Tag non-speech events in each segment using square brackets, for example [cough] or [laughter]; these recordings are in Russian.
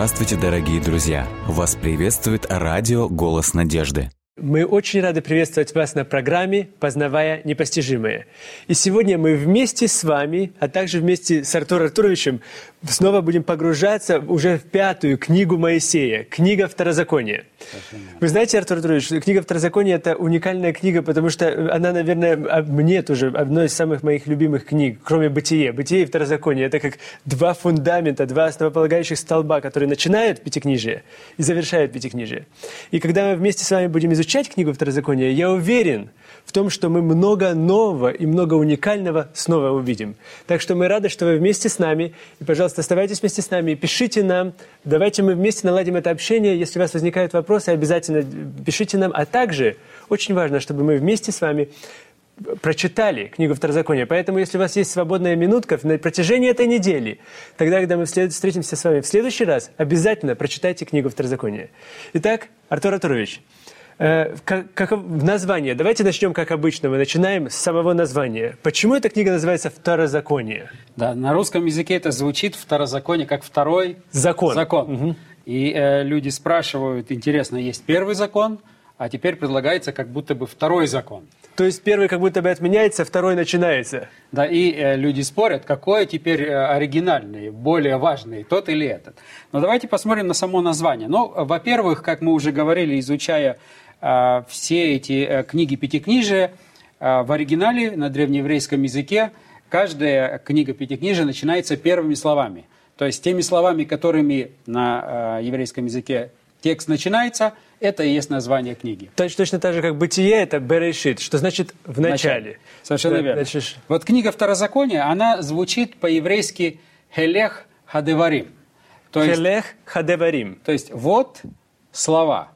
Здравствуйте, дорогие друзья! Вас приветствует радио «Голос надежды». Мы очень рады приветствовать вас на программе «Познавая непостижимое». И сегодня мы вместе с вами, а также вместе с Артуром Артуровичем снова будем погружаться уже в пятую книгу Моисея, книга Второзакония. Вы знаете, Артур Артурович, книга Второзакония – это уникальная книга, потому что она, наверное, а, мне тоже одной из самых моих любимых книг, кроме «Бытие». «Бытие» и «Второзаконие» – это как два фундамента, два основополагающих столба, которые начинают Пятикнижие и завершают Пятикнижие. И когда мы вместе с вами будем изучать книгу Второзакония, я уверен в том, что мы много нового и много уникального снова увидим. Так что мы рады, что вы вместе с нами. И, пожалуйста, оставайтесь вместе с нами и пишите нам. Давайте мы вместе наладим это общение. Если у вас возникают вопросы, обязательно пишите нам. А также очень важно, чтобы мы вместе с вами прочитали книгу Второзакония. Поэтому, если у вас есть свободная минутка на протяжении этой недели, тогда, когда мы встретимся с вами в следующий раз, обязательно прочитайте книгу Второзакония. Итак, Артур Артурович, Э, как, как название. Давайте начнем, как обычно. Мы начинаем с самого названия. Почему эта книга называется «Второзаконие»? Да, на русском языке это звучит «второзаконие» как второй закон. закон. Угу. И э, люди спрашивают, интересно, есть первый закон, а теперь предлагается как будто бы второй закон. То есть первый как будто бы отменяется, второй начинается. Да, и э, люди спорят, какой теперь э, оригинальный, более важный, тот или этот. Но давайте посмотрим на само название. Ну, во-первых, как мы уже говорили, изучая все эти э, книги Пятикнижия а, в оригинале на древнееврейском языке каждая книга Пятикнижия начинается первыми словами. То есть теми словами, которыми на еврейском языке текст начинается, это и есть название книги. Точно, точно так же, как «бытие» — это «берешит», что значит «в начале». Совершенно да, верно. Значит... Вот книга Второзакония, она звучит по-еврейски «хелех хадеварим». То «Хелех хадеварим». То есть «вот слова».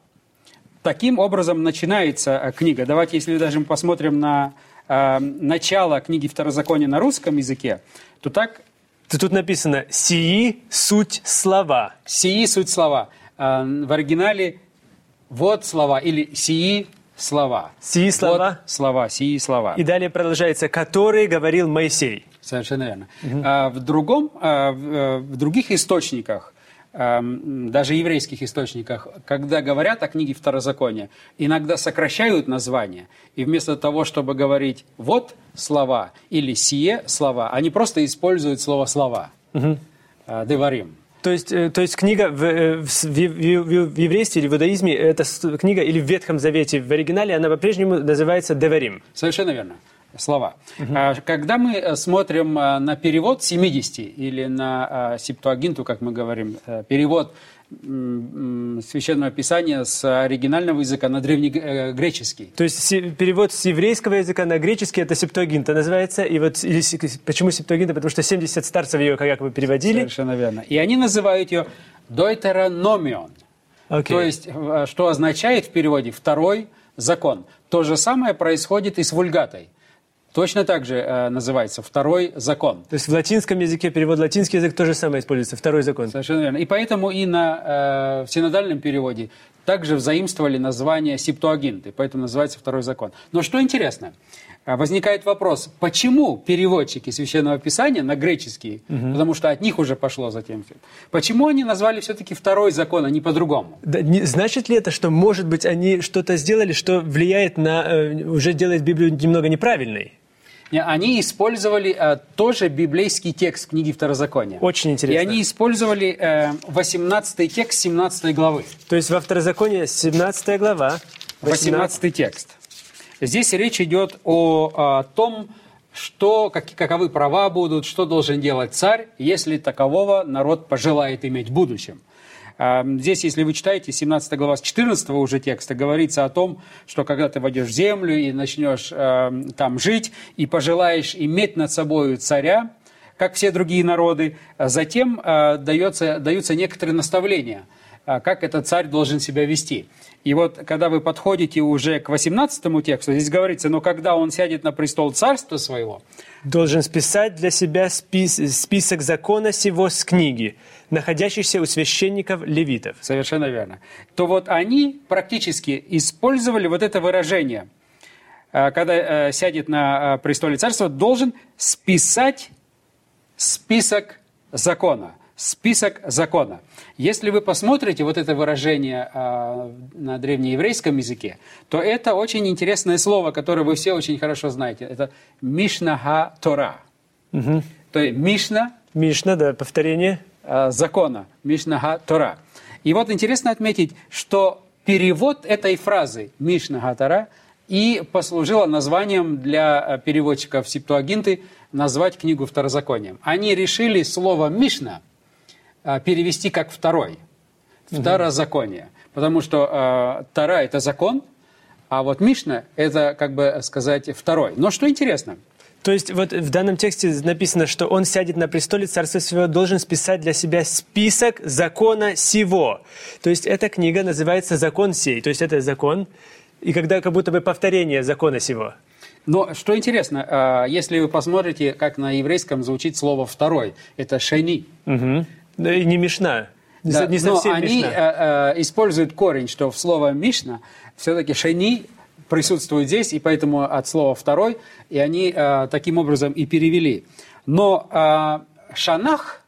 Таким образом начинается э, книга. Давайте, если даже мы посмотрим на э, начало книги Второзакония на русском языке, то так... То тут написано «сии суть слова». «Сии суть слова». Э, в оригинале «вот слова» или «сии слова». «Сии слова». Вот слова, «сии слова». И далее продолжается «который говорил Моисей». Совершенно верно. Угу. А, в, другом, а, в, в других источниках даже еврейских источниках, когда говорят о книге Второзакония, иногда сокращают название. И вместо того, чтобы говорить «вот слова» или «сие слова», они просто используют слово «слова». Угу. «Деварим». То есть, э, то есть книга в, э, в, в, в, в еврействе или в иудаизме, эта книга или в Ветхом Завете в оригинале, она по-прежнему называется «деварим». Совершенно верно слова. Угу. Когда мы э, смотрим э, на перевод 70 или на э, септуагинту, как мы говорим, перевод священного писания с оригинального языка на древнегреческий. То есть перевод с еврейского языка на греческий это септуагинта называется. И вот или, почему септуагинта? Потому что 70 старцев ее как бы переводили. Совершенно верно. И они называют ее дойтерономион. Okay. То есть, что означает в переводе второй закон. То же самое происходит и с вульгатой. Точно так же э, называется второй закон. То есть в латинском языке перевод латинский язык тоже самое используется, второй закон. Совершенно верно. И поэтому и на э, в синодальном переводе также взаимствовали название септуагинты, поэтому называется второй закон. Но что интересно, э, возникает вопрос, почему переводчики Священного Писания на греческий, угу. потому что от них уже пошло затем все, почему они назвали все-таки второй закон, а не по-другому? Да, не, значит ли это, что, может быть, они что-то сделали, что влияет на, э, уже делает Библию немного неправильной? Они использовали э, тоже библейский текст книги Второзакония. Очень интересно. И они использовали э, 18 текст 17 главы. То есть во Второзаконии 17 глава. 18, 18 текст. Здесь речь идет о, о том, что, как, каковы права будут, что должен делать царь, если такового народ пожелает иметь в будущем. Здесь, если вы читаете 17 глава с 14 уже текста, говорится о том, что когда ты войдешь в землю и начнешь там жить, и пожелаешь иметь над собой царя, как все другие народы, затем а, дается, даются некоторые наставления, как этот царь должен себя вести. И вот, когда вы подходите уже к 18 тексту, здесь говорится, но когда он сядет на престол царства своего, должен списать для себя спис список закона сего с книги, находящихся у священников левитов. Совершенно верно. То вот они практически использовали вот это выражение, э, когда э, сядет на э, престоле царства, должен списать список закона. список закона. Если вы посмотрите вот это выражение э, на древнееврейском языке, то это очень интересное слово, которое вы все очень хорошо знаете. Это Мишнаха Тора. Угу. То есть Мишна Мишна, да, повторение. э, закона, Мишнаха Тора. И вот интересно отметить, что перевод этой фразы Мишнаха Тора и послужило названием для э, переводчиков Септуагинты назвать книгу Второзаконием. Они решили слово Мишна перевести как второй, второзаконие. Потому что э, Тора – это закон, а вот Мишна – это, как бы сказать, второй. Но что интересно, То есть вот в данном тексте написано, что он сядет на престоле царства своего, должен списать для себя список закона сего. То есть эта книга называется «Закон сей». То есть это закон, и когда как будто бы повторение закона сего. Но что интересно, э, если вы посмотрите, как на еврейском звучит слово «второй», это «шени». Угу. И не Мишна. Не, Да, не но совсем они Мишна. э, э, используют корень, что в слово «мишна» все-таки «шени» присутствует здесь, и поэтому от слова «второй», и они э, таким образом и перевели. Но э, «шанах»,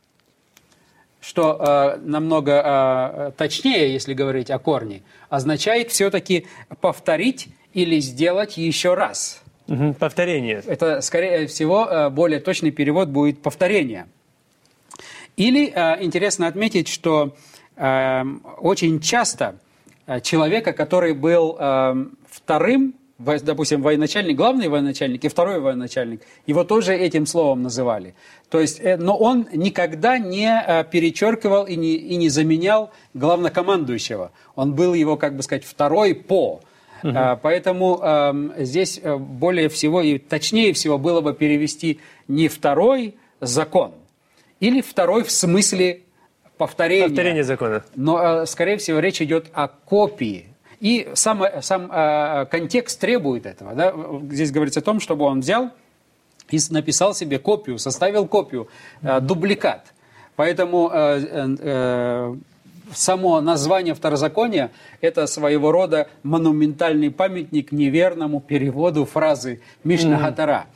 что э, намного э, точнее, если говорить о корне, означает все-таки повторить или сделать еще раз. Мгм, Повторение. Это, скорее всего, э, более точный перевод будет повторение. Или э, интересно отметить, что э, очень часто э, человека, который был э, вторым, допустим, военачальник, главный военачальник и второй военачальник, его тоже этим словом называли. То есть, э, но он никогда не э, перечеркивал и не, и не заменял главнокомандующего. Он был его, как бы сказать, второй по. А, Поэтому эм, здесь э, более всего и точнее всего было бы перевести не второй закон, или второй в смысле повторения. Повторение закона. Но, э, скорее всего, речь идет о копии. И сам, э, сам э, контекст требует этого. Да? Здесь говорится о том, чтобы он взял и написал себе копию, составил копию, э, дубликат. Поэтому э, э, э, само название второзакония – это своего рода монументальный памятник неверному переводу фразы Мишна Хатара.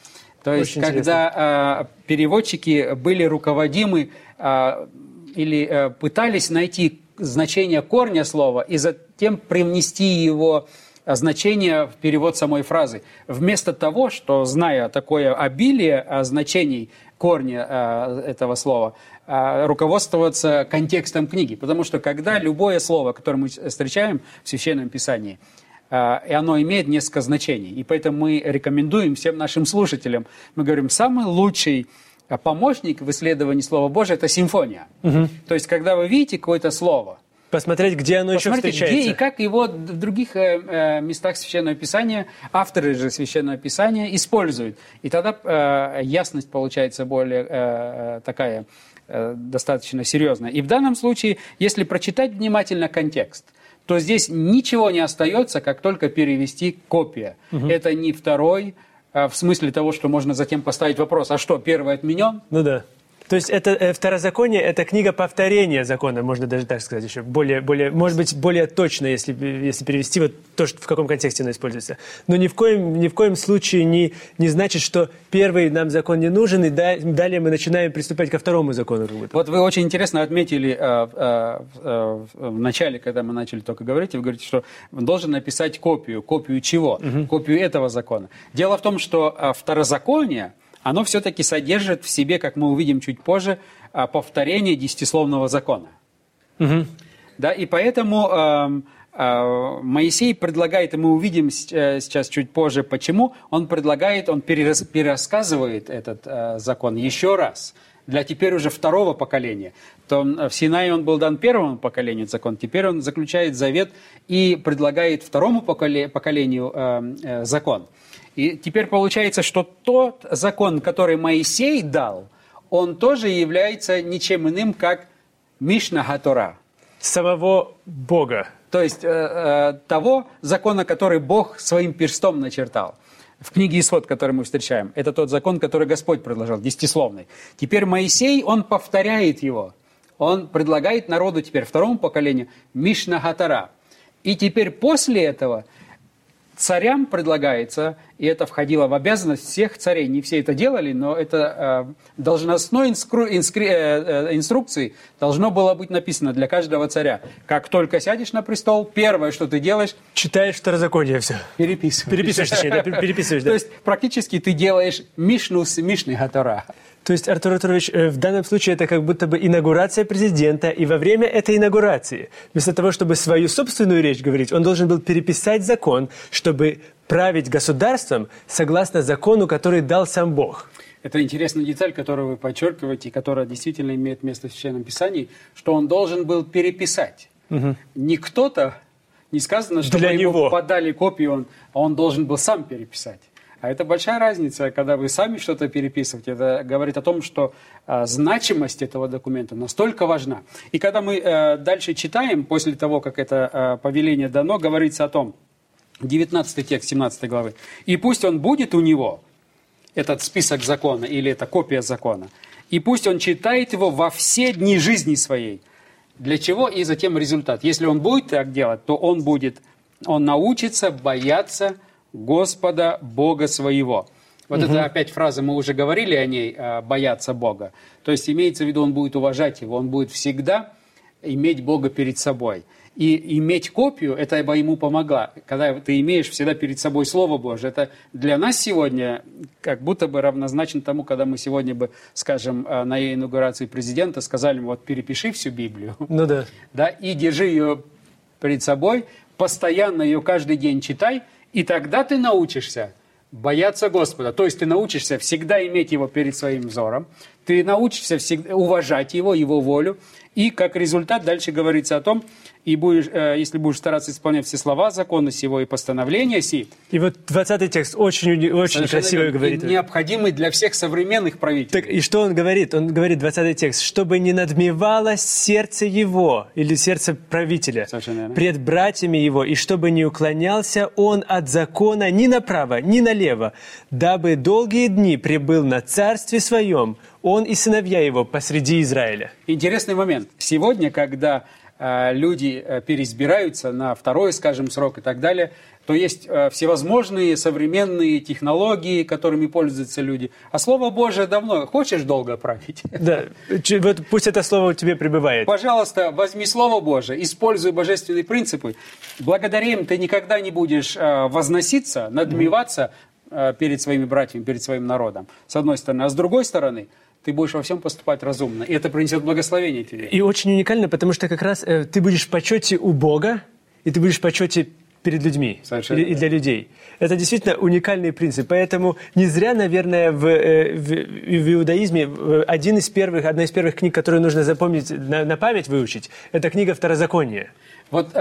То есть, Очень когда э, переводчики были руководимы э, или э, пытались найти значение корня слова и затем привнести его э, значение в перевод самой фразы. Вместо того, что, зная такое обилие э, значений корня э, этого слова, э, руководствоваться контекстом книги. Потому что когда любое слово, которое мы встречаем в Священном Писании, а, и оно имеет несколько значений. И поэтому мы рекомендуем всем нашим слушателям, мы говорим, самый лучший а, помощник в исследовании Слова Божьего – это симфония. То есть, когда вы видите какое-то слово, Посмотреть, где оно еще встречается. где и как его в других э, э, местах Священного Писания, авторы же Священного Писания используют. И тогда э, ясность получается более э, такая, э, достаточно серьезная. И в данном случае, если прочитать внимательно контекст, то здесь ничего не остается, как только перевести копия. Это не второй, э, в смысле того, что можно затем поставить вопрос, а что, первый отменен? Ну да. То есть это э, второзаконие, это книга повторения закона, можно даже так сказать еще. Более, более, может быть, более точно, если, если перевести вот то, что, в каком контексте оно используется. Но ни в коем, ни в коем случае не, не значит, что первый нам закон не нужен, и да- далее мы начинаем приступать ко второму закону. Как будто. Вот вы очень интересно отметили э, э, э, в начале, когда мы начали только говорить, вы говорите, что должен написать копию. Копию чего? Копию этого закона. Дело в том, что э, второзаконие, оно все-таки содержит в себе, как мы увидим чуть позже, э, повторение десятисловного закона. Да, и поэтому эм, э, Моисей предлагает, и мы увидим э, сейчас чуть позже, почему, он предлагает, он перерас- перерассказывает этот э, закон еще раз для теперь уже второго поколения. То в Синае он был дан первому поколению закон, теперь он заключает завет и предлагает второму поколе- поколению э, э, закон. И теперь получается, что тот закон, который Моисей дал, он тоже является ничем иным, как Мишна Гатора. Самого Бога. То есть э, э, того закона, который Бог своим перстом начертал. В книге Исход, который мы встречаем, это тот закон, который Господь предложил, десятисловный. Теперь Моисей, он повторяет его. Он предлагает народу теперь, второму поколению, Мишна Гатара. И теперь после этого царям предлагается, и это входило в обязанность всех царей, не все это делали, но это э, должностной инскру, инскри, э, э, инструкции должно было быть написано для каждого царя. Как только сядешь на престол, первое, что ты делаешь... Читаешь второзаконие все. Переписываешь. Переписываешь, точнее, да, переписываешь, [laughs] да. То есть практически ты делаешь Мишну с Мишны Гатора. То есть, Артур Артурович, э, в данном случае это как будто бы инаугурация президента, и во время этой инаугурации, вместо того, чтобы свою собственную речь говорить, он должен был переписать закон, чтобы править государством согласно закону, который дал сам Бог. Это интересная деталь, которую вы подчеркиваете, и которая действительно имеет место в Священном Писании, что он должен был переписать. Угу. Не кто-то, не сказано, что ему него. подали копию, он, а он должен был сам переписать. А это большая разница, когда вы сами что-то переписываете. Это говорит о том, что э, значимость этого документа настолько важна. И когда мы э, дальше читаем, после того, как это э, повеление дано, говорится о том, 19 текст 17 главы, «И пусть он будет у него, этот список закона или эта копия закона, и пусть он читает его во все дни жизни своей». Для чего? И затем результат. Если он будет так делать, то он будет, он научится бояться Господа Бога своего. Вот угу. это опять фраза, мы уже говорили о ней, э, бояться Бога. То есть имеется в виду, он будет уважать его, он будет всегда иметь Бога перед собой. И иметь копию, это бы ему помогла. Когда ты имеешь всегда перед собой Слово Божье, это для нас сегодня как будто бы равнозначно тому, когда мы сегодня бы, скажем, э, на инаугурации президента сказали ему, вот перепиши всю Библию. Ну да. [laughs] Да, и держи ее перед собой, постоянно ее каждый день читай, и тогда ты научишься бояться Господа. То есть ты научишься всегда иметь Его перед своим взором, ты научишься всегда уважать Его, Его волю, и как результат дальше говорится о том, и будешь, э, если будешь стараться исполнять все слова закона сего и постановления си. И вот 20 текст очень, очень красиво верно, говорит. необходимый для всех современных правителей. Так, и что он говорит? Он говорит, 20 текст, чтобы не надмевалось сердце его, или сердце правителя, пред братьями его, и чтобы не уклонялся он от закона ни направо, ни налево, дабы долгие дни прибыл на царстве своем, он и сыновья его посреди Израиля. Интересный момент. Сегодня, когда э, люди э, переизбираются на второй, скажем, срок и так далее, то есть э, всевозможные современные технологии, которыми пользуются люди. А Слово Божие давно. Хочешь долго править? [laughs] Да, вот пусть это Слово у тебя пребывает. Пожалуйста, возьми Слово Божие, используй божественные принципы. Благодаря им ты никогда не будешь возноситься, надмеваться перед своими братьями, перед своим народом, с одной стороны. А с другой стороны – ты будешь во всем поступать разумно. И это принесет благословение тебе. И очень уникально, потому что как раз э, ты будешь в почете у Бога, и ты будешь в почете перед людьми Совершенно и, для людей. Это действительно уникальный принцип. Поэтому не зря, наверное, в, э, в, в иудаизме один из первых, одна из первых книг, которую нужно запомнить, на, на память выучить, это книга Второзакония. Вот э,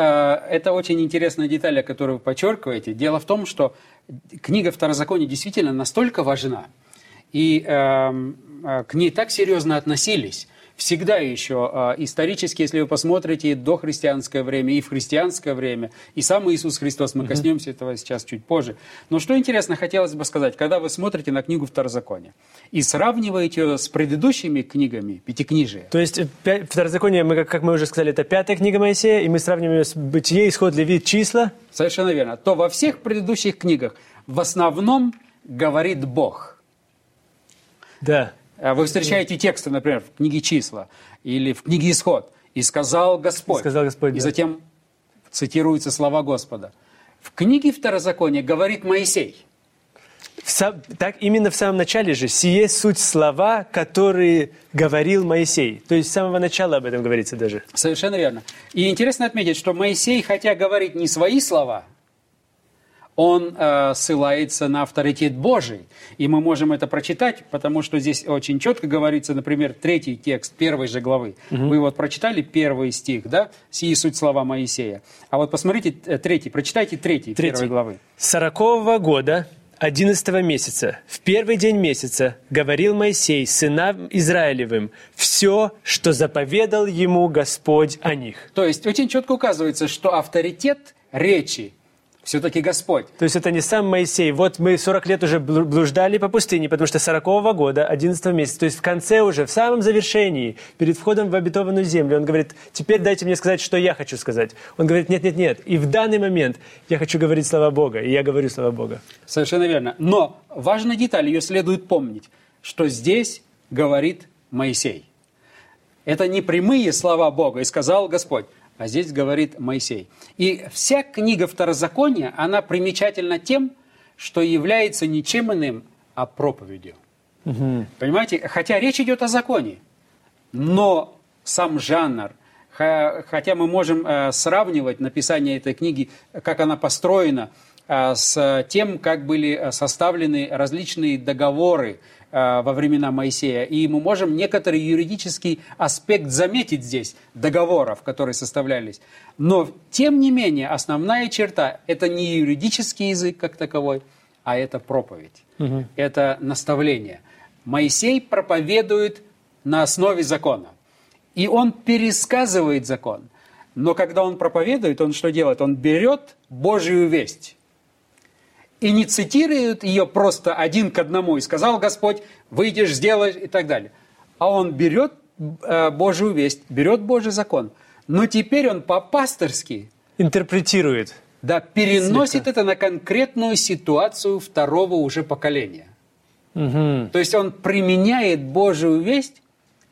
это очень интересная деталь, которую вы подчеркиваете. Дело в том, что книга Второзакония действительно настолько важна, и э, к ней так серьезно относились. Всегда еще э, исторически, если вы посмотрите до христианское время и в христианское время, и сам Иисус Христос, мы коснемся этого сейчас чуть позже. Но что интересно, хотелось бы сказать, когда вы смотрите на книгу Второзакония и сравниваете ее с предыдущими книгами Пятикнижия. То есть э, Второзаконие, мы, как мы уже сказали, это пятая книга Моисея, и мы сравниваем ее с Бытие, Исход, Левит, Числа. Совершенно верно. То во всех предыдущих книгах в основном говорит Бог – да. А вы встречаете тексты, например, в книге «Числа» или в книге «Исход». «И сказал Господь». И, сказал Господь, и да. затем цитируются слова Господа. В книге Второзакония говорит Моисей. Сам, так именно в самом начале же «сие суть слова, которые говорил Моисей». То есть с самого начала об этом говорится даже. Совершенно верно. И интересно отметить, что Моисей, хотя говорит не свои слова – он э, ссылается на авторитет Божий. И мы можем это прочитать, потому что здесь очень четко говорится, например, третий текст первой же главы. Угу. Вы вот прочитали первый стих, да? «Сии суть слова Моисея». А вот посмотрите э, третий, прочитайте третий, третий. первой главы. «Сорокового года, одиннадцатого месяца, в первый день месяца, говорил Моисей сынам Израилевым все, что заповедал ему Господь о них». То есть очень четко указывается, что авторитет речи все-таки Господь. То есть это не сам Моисей. Вот мы 40 лет уже блу- блуждали по пустыне, потому что 40 года, 11 месяца, то есть в конце уже, в самом завершении, перед входом в обетованную землю, он говорит, теперь дайте мне сказать, что я хочу сказать. Он говорит, нет, нет, нет. И в данный момент я хочу говорить слова Бога, и я говорю слова Бога. Совершенно верно. Но важная деталь, ее следует помнить, что здесь говорит Моисей. Это не прямые слова Бога, и сказал Господь, а здесь говорит Моисей. И вся книга Второзакония, она примечательна тем, что является ничем иным, а проповедью. Понимаете? Хотя речь идет о законе, но сам жанр, хотя мы можем э, сравнивать написание этой книги, как она построена, с тем, как были э, составлены различные договоры э, во времена Моисея. И мы можем некоторый юридический аспект заметить здесь, договоров, которые составлялись. Но, тем не менее, основная черта – это не юридический язык как таковой, а это проповедь, это наставление. Моисей проповедует на основе закона. И он пересказывает закон. Но когда он проповедует, он что делает? Он берет Божью весть и не цитирует ее просто один к одному. И сказал Господь, выйдешь, сделаешь и так далее. А он берет э, Божью весть, берет Божий закон. Но теперь он по-пасторски Интерпретирует. да, переносит это на конкретную ситуацию второго уже поколения. Мгм. То есть он применяет Божию весть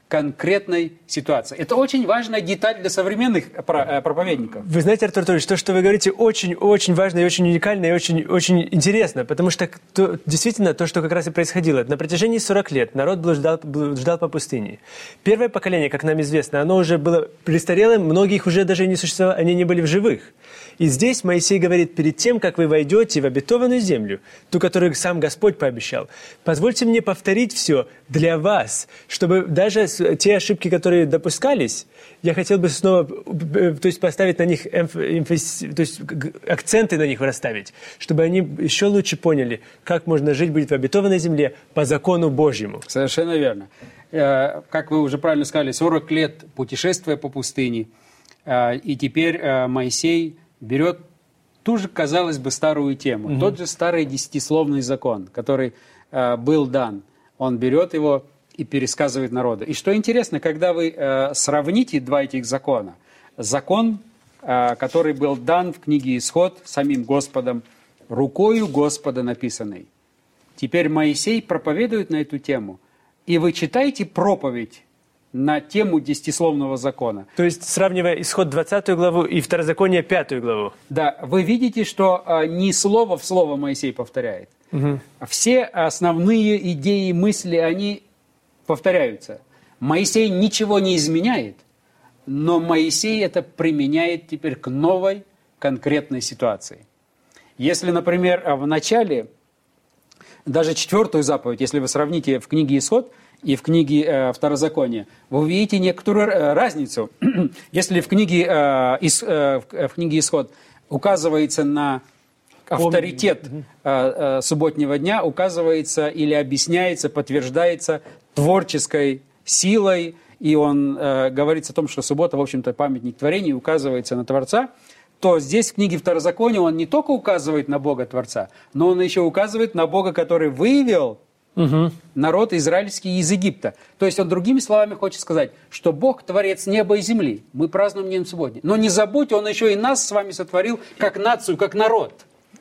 конкретной ситуации. Это очень важная деталь для современных э, проповедников. Вы знаете, Артур Анатольевич, то, что вы говорите, очень-очень важно и очень уникально, и очень-очень интересно, потому что то- действительно то, что как раз и происходило. На протяжении 40 лет народ блуждал, блуждал по пустыне. Первое поколение, как нам известно, оно уже было престарелым, многих уже даже не существовало, они не были в живых. И здесь Моисей говорит, перед тем, как вы войдете в обетованную землю, ту, которую сам Господь пообещал, позвольте мне повторить все для вас, чтобы даже те ошибки, которые допускались, я хотел бы снова э, то есть поставить на них то есть акценты на них расставить, чтобы они еще лучше поняли, как можно жить будет в обетованной земле по закону Божьему. Совершенно верно. Э, Как вы уже правильно сказали, 40 лет путешествия по пустыне, э, и теперь Моисей берет ту же, казалось бы, старую тему, тот же старый десятисловный закон, который э, был дан. Он берет его и пересказывает народу. И что интересно, когда вы э, сравните два этих закона, закон, э, который был дан в книге Исход самим Господом, рукою Господа написанный, Теперь Моисей проповедует на эту тему, и вы читаете проповедь на тему десятисловного закона. То есть, сравнивая исход 20 главу и второзаконие 5 главу. Да, вы видите, что а, не слово в слово Моисей повторяет. Все основные идеи, мысли, они повторяются. Моисей ничего не изменяет, но Моисей это применяет теперь к новой конкретной ситуации. Если, например, а, в начале даже четвертую заповедь, если вы сравните в книге Исход и в книге э, Второзакония, вы увидите некоторую э, разницу. [clears throat] если в книге, э, Ис- э, в, э, в книге Исход указывается на авторитет э, э, субботнего дня, указывается или объясняется, подтверждается творческой силой, и он э, говорится о том, что суббота, в общем-то, памятник творения, указывается на Творца, то здесь в книге Второзакония он не только указывает на Бога Творца, но он еще указывает на Бога, который вывел народ израильский из Египта. То есть он другими словами хочет сказать, что Бог творец неба и земли. Мы празднуем День субботний. Но не забудьте, он еще и нас с вами сотворил как нацию, как народ.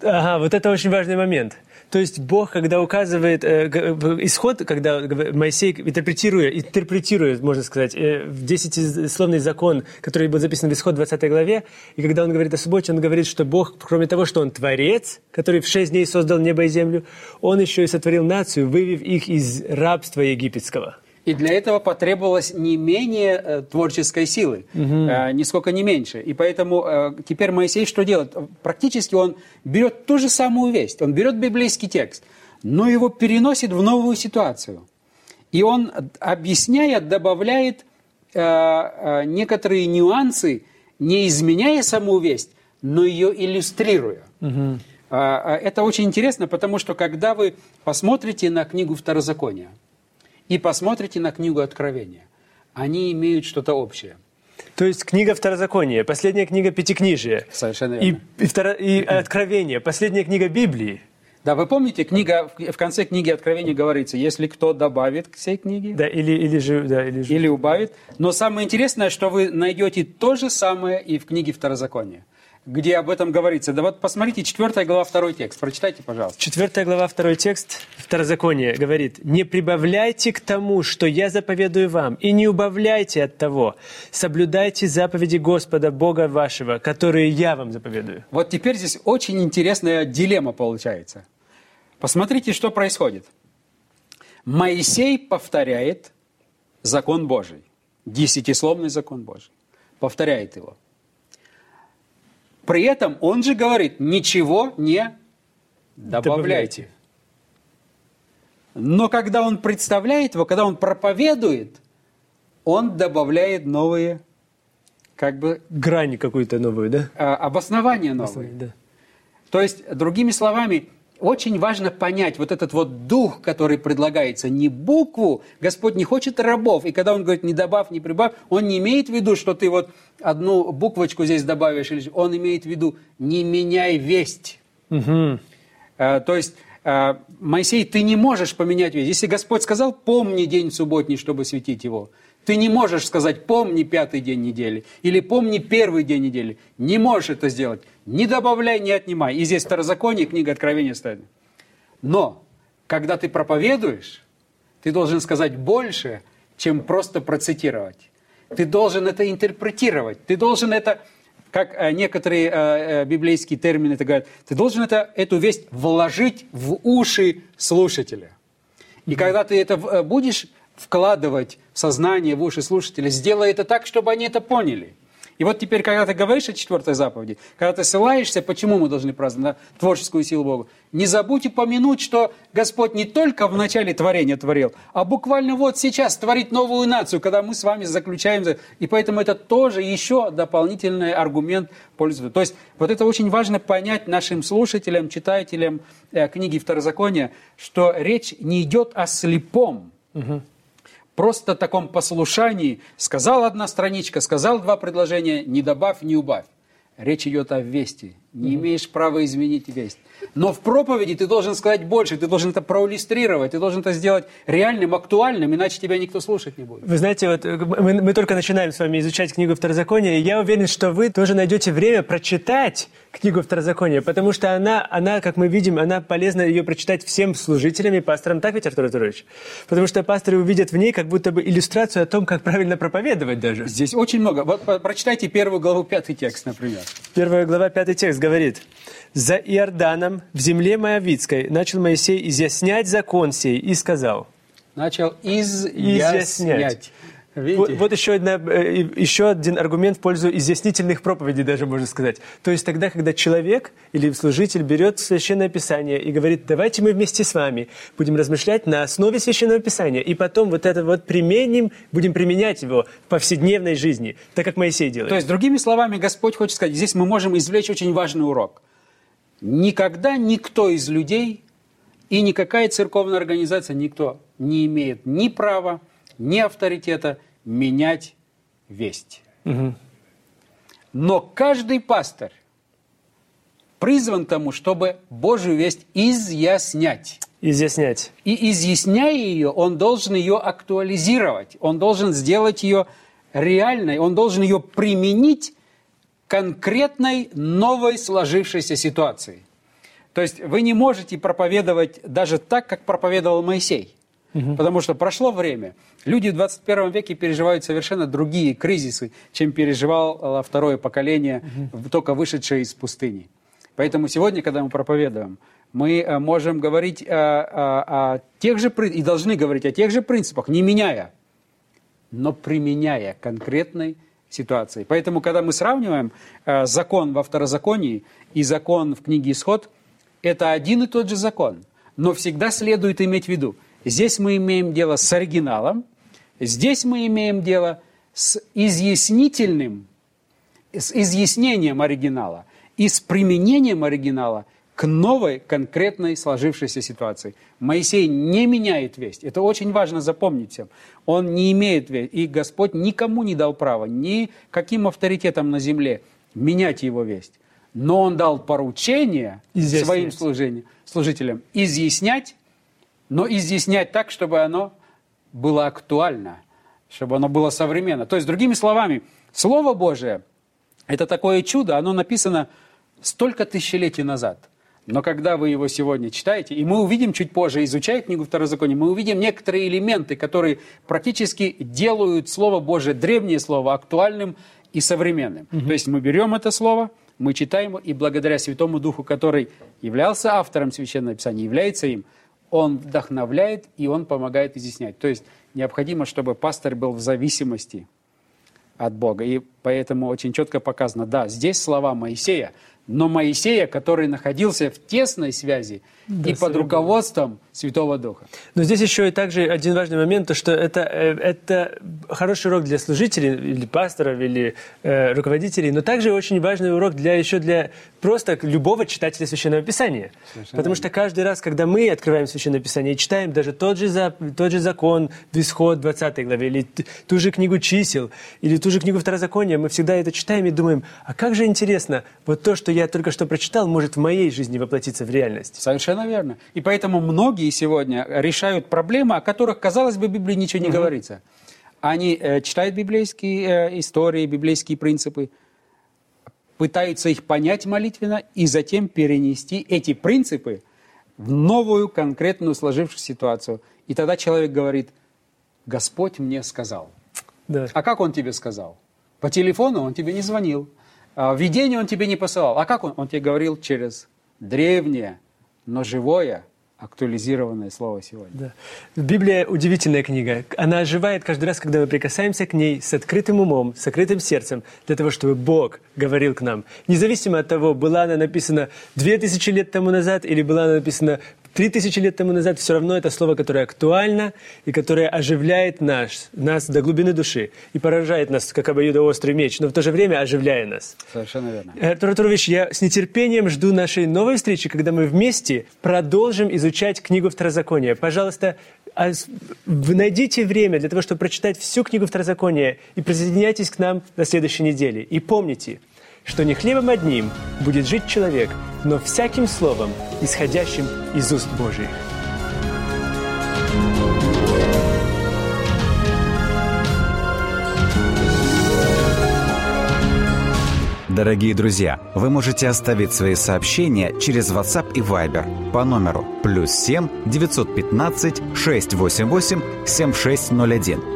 Ага, вот это очень важный момент. То есть Бог, когда указывает э, в исход, когда Моисей интерпретируя, интерпретирует, можно сказать, э, в десятисловный закон, который был записан в исход 20 главе, и когда он говорит о субботе, он говорит, что Бог, кроме того, что Он творец, который в шесть дней создал небо и землю, Он еще и сотворил нацию, вывев их из рабства египетского. И для этого потребовалось не менее э, творческой силы, э, нисколько не меньше. И поэтому э, теперь Моисей что делает? Практически он берет ту же самую весть, он берет библейский текст, но его переносит в новую ситуацию. И он, объясняя, добавляет э, э, некоторые нюансы, не изменяя саму весть, но ее иллюстрируя. А, Это очень интересно, потому что когда вы посмотрите на книгу Второзакония и посмотрите на книгу Откровения, они имеют что-то общее. То есть книга Второзакония, последняя книга Пятикнижия. Совершенно И, верно. и, второ- и Откровение, последняя книга Библии. Да, вы помните, книга, в в конце книги Откровения говорится, если кто добавит к всей книге Да, или, или же, да, или же. или убавит. Но самое интересное, что вы найдете то же самое и в книге Второзакония, где об этом говорится. Да вот посмотрите, 4 глава, второй текст. Прочитайте, пожалуйста. Четвертая глава, второй текст Второзакония говорит, «Не прибавляйте к тому, что я заповедую вам, и не убавляйте от того. Соблюдайте заповеди Господа Бога вашего, которые я вам заповедую». Вот теперь здесь очень интересная дилемма получается. Посмотрите, что происходит. Моисей повторяет закон Божий, десятисловный закон Божий. Повторяет его. При этом он же говорит, ничего не добавляйте. Но когда он представляет его, когда он проповедует, он добавляет новые, как бы, Грань какую-то новую, да? а, обоснования новые. Да. То есть, другими словами, очень важно понять вот этот вот дух, который предлагается, не букву. Господь не хочет рабов. И когда Он говорит, не добавь, не прибавь, Он не имеет в виду, что ты вот одну буквочку здесь добавишь. или- Он имеет в виду, не меняй весть. Мгм. Э, То есть, э, Моисей, ты не можешь поменять весть. Если Господь сказал, помни день субботний, чтобы светить его, ты не можешь сказать, помни пятый день недели или помни первый день недели. Не можешь это сделать. Не добавляй, не отнимай. И здесь Второзаконие, книга Откровения стоит. Но, когда ты проповедуешь, ты должен сказать больше, чем просто процитировать. Ты должен это интерпретировать. Ты должен это, как э, некоторые э, э, библейские термины это говорят, ты должен это, эту весть вложить в уши слушателя. И когда ты это будешь вкладывать в сознание, в уши слушателя, сделай это так, чтобы они это поняли. И вот теперь, когда ты говоришь о четвертой заповеди, когда ты ссылаешься, почему мы должны праздновать творческую силу Бога, не забудь упомянуть, что Господь не только в начале творения творил, а буквально вот сейчас творит новую нацию, когда мы с вами заключаем. за- И поэтому это тоже еще дополнительный аргумент пользу. То есть вот это очень важно понять нашим слушателям, читателям э, книги Второзакония, что речь не идет о слепом, просто таком послушании. Сказал одна страничка, сказал два предложения, не добавь, не убавь. Речь идет о вести. Не имеешь права изменить весть. Но в проповеди ты должен сказать больше, ты должен это проиллюстрировать, ты должен это сделать реальным, актуальным, иначе тебя никто слушать не будет. Вы знаете, вот э, мы, мы только начинаем с вами изучать книгу Второзакония, и я уверен, что вы тоже найдете время прочитать книгу Второзакония, потому что она, она, как мы видим, она полезна ее прочитать всем служителям и пасторам, так ведь, Артур Артурович? Потому что пасторы увидят в ней как будто бы иллюстрацию о том, как правильно проповедовать даже. Здесь очень много. Вот прочитайте первую главу, пятый текст, например. Первая глава, пятый текст говорит. «За Иорданом, в земле Моавицкой, начал Моисей изъяснять закон сей и сказал». Начал изъяснять. Изъяснять. Видите? Вот, вот еще, одна, э, еще один аргумент в пользу изъяснительных проповедей, даже можно сказать. То есть тогда, когда человек или служитель берет Священное Писание и говорит, давайте мы вместе с вами будем размышлять на основе Священного Писания, и потом вот это вот применим, будем применять его в повседневной жизни, так как Моисей делает. То есть, другими словами, Господь хочет сказать, здесь мы можем извлечь очень важный урок. Никогда никто из людей и никакая церковная организация, никто не имеет ни права, ни авторитета менять весть. Но каждый пастор призван тому, чтобы Божью весть изъяснять. Изъяснять. И изъясняя ее, он должен ее актуализировать, он должен сделать ее реальной, он должен ее применить к конкретной новой сложившейся ситуации. То есть вы не можете проповедовать даже так, как проповедовал Моисей. Потому что прошло время. Люди в 21 веке переживают совершенно другие кризисы, чем переживало второе поколение, только вышедшее из пустыни. Поэтому сегодня, когда мы проповедуем, мы э, можем говорить о, о- о тех же и должны говорить о тех же принципах, не меняя, но применяя конкретной ситуации. Поэтому, когда мы сравниваем э, закон во второзаконии и закон в книге Исход, это один и тот же закон. Но всегда следует иметь в виду, здесь мы имеем дело с оригиналом, здесь мы имеем дело с изъяснительным, с изъяснением оригинала и с применением оригинала к новой конкретной сложившейся ситуации. Моисей не меняет весть. Это очень важно запомнить всем. Он не имеет весть. И Господь никому не дал права, ни каким авторитетом на земле менять его весть. Но он дал поручение Изъяснять. своим служениям, служителям изъяснять, но изъяснять так, чтобы оно было актуально, чтобы оно было современно. То есть, другими словами, Слово Божие – это такое чудо, оно написано столько тысячелетий назад. Но когда вы его сегодня читаете, и мы увидим чуть позже, изучая книгу Второзакония, мы увидим некоторые элементы, которые практически делают Слово Божие, древнее Слово, актуальным и современным. То есть мы берем это Слово, мы читаем его, и благодаря Святому Духу, который являлся автором Священного Писания, является им, он вдохновляет и он помогает изъяснять. То есть необходимо, чтобы пастор был в зависимости от Бога. И поэтому очень четко показано, да, здесь слова Моисея, но Моисея, который находился в тесной связи Да, и под руководством Святого Духа. Но здесь еще и также один важный момент, то что это, э, это хороший урок для служителей, или пасторов, или э, руководителей, но также очень важный урок для, еще для просто любого читателя Священного Писания. Совершенно Потому что каждый раз, когда мы открываем Священное Писание и читаем даже тот же, тот же закон в Исход 20 главе, или ту же книгу чисел, или ту же книгу Второзакония, мы всегда это читаем и думаем, а как же интересно, вот то, что я только что прочитал, может в моей жизни воплотиться в реальность. Совершенно верно. И поэтому многие сегодня решают проблемы, о которых, казалось бы, в Библии ничего не говорится. Они э, читают библейские э, истории, библейские принципы, пытаются их понять молитвенно и затем перенести эти принципы в новую конкретную сложившуюся ситуацию. И тогда человек говорит, Господь мне сказал. Да. А как он тебе сказал? По телефону он тебе не звонил. А Видение он тебе не посылал. А как он? Он тебе говорил через древнее, но живое, актуализированное слово сегодня. Да. Библия удивительная книга. Она оживает каждый раз, когда мы прикасаемся к ней с открытым умом, с открытым сердцем, для того, чтобы Бог говорил к нам. Независимо от того, была она написана две тысячи лет тому назад или была она написана три тысячи лет тому назад, все равно это слово, которое актуально и которое оживляет наш, нас до глубины души и поражает нас, как обоюдоострый меч, но в то же время оживляя нас. Совершенно верно. Артур Артурович, я с нетерпением жду нашей новой встречи, когда мы вместе продолжим изучать книгу Второзакония. Пожалуйста, а найдите время для того, чтобы прочитать всю книгу Второзакония и присоединяйтесь к нам на следующей неделе. И помните, что не хлебом одним будет жить человек, но всяким словом, исходящим из уст Божьих. Дорогие друзья, вы можете оставить свои сообщения через WhatsApp и Viber по номеру плюс 7 915 688 7601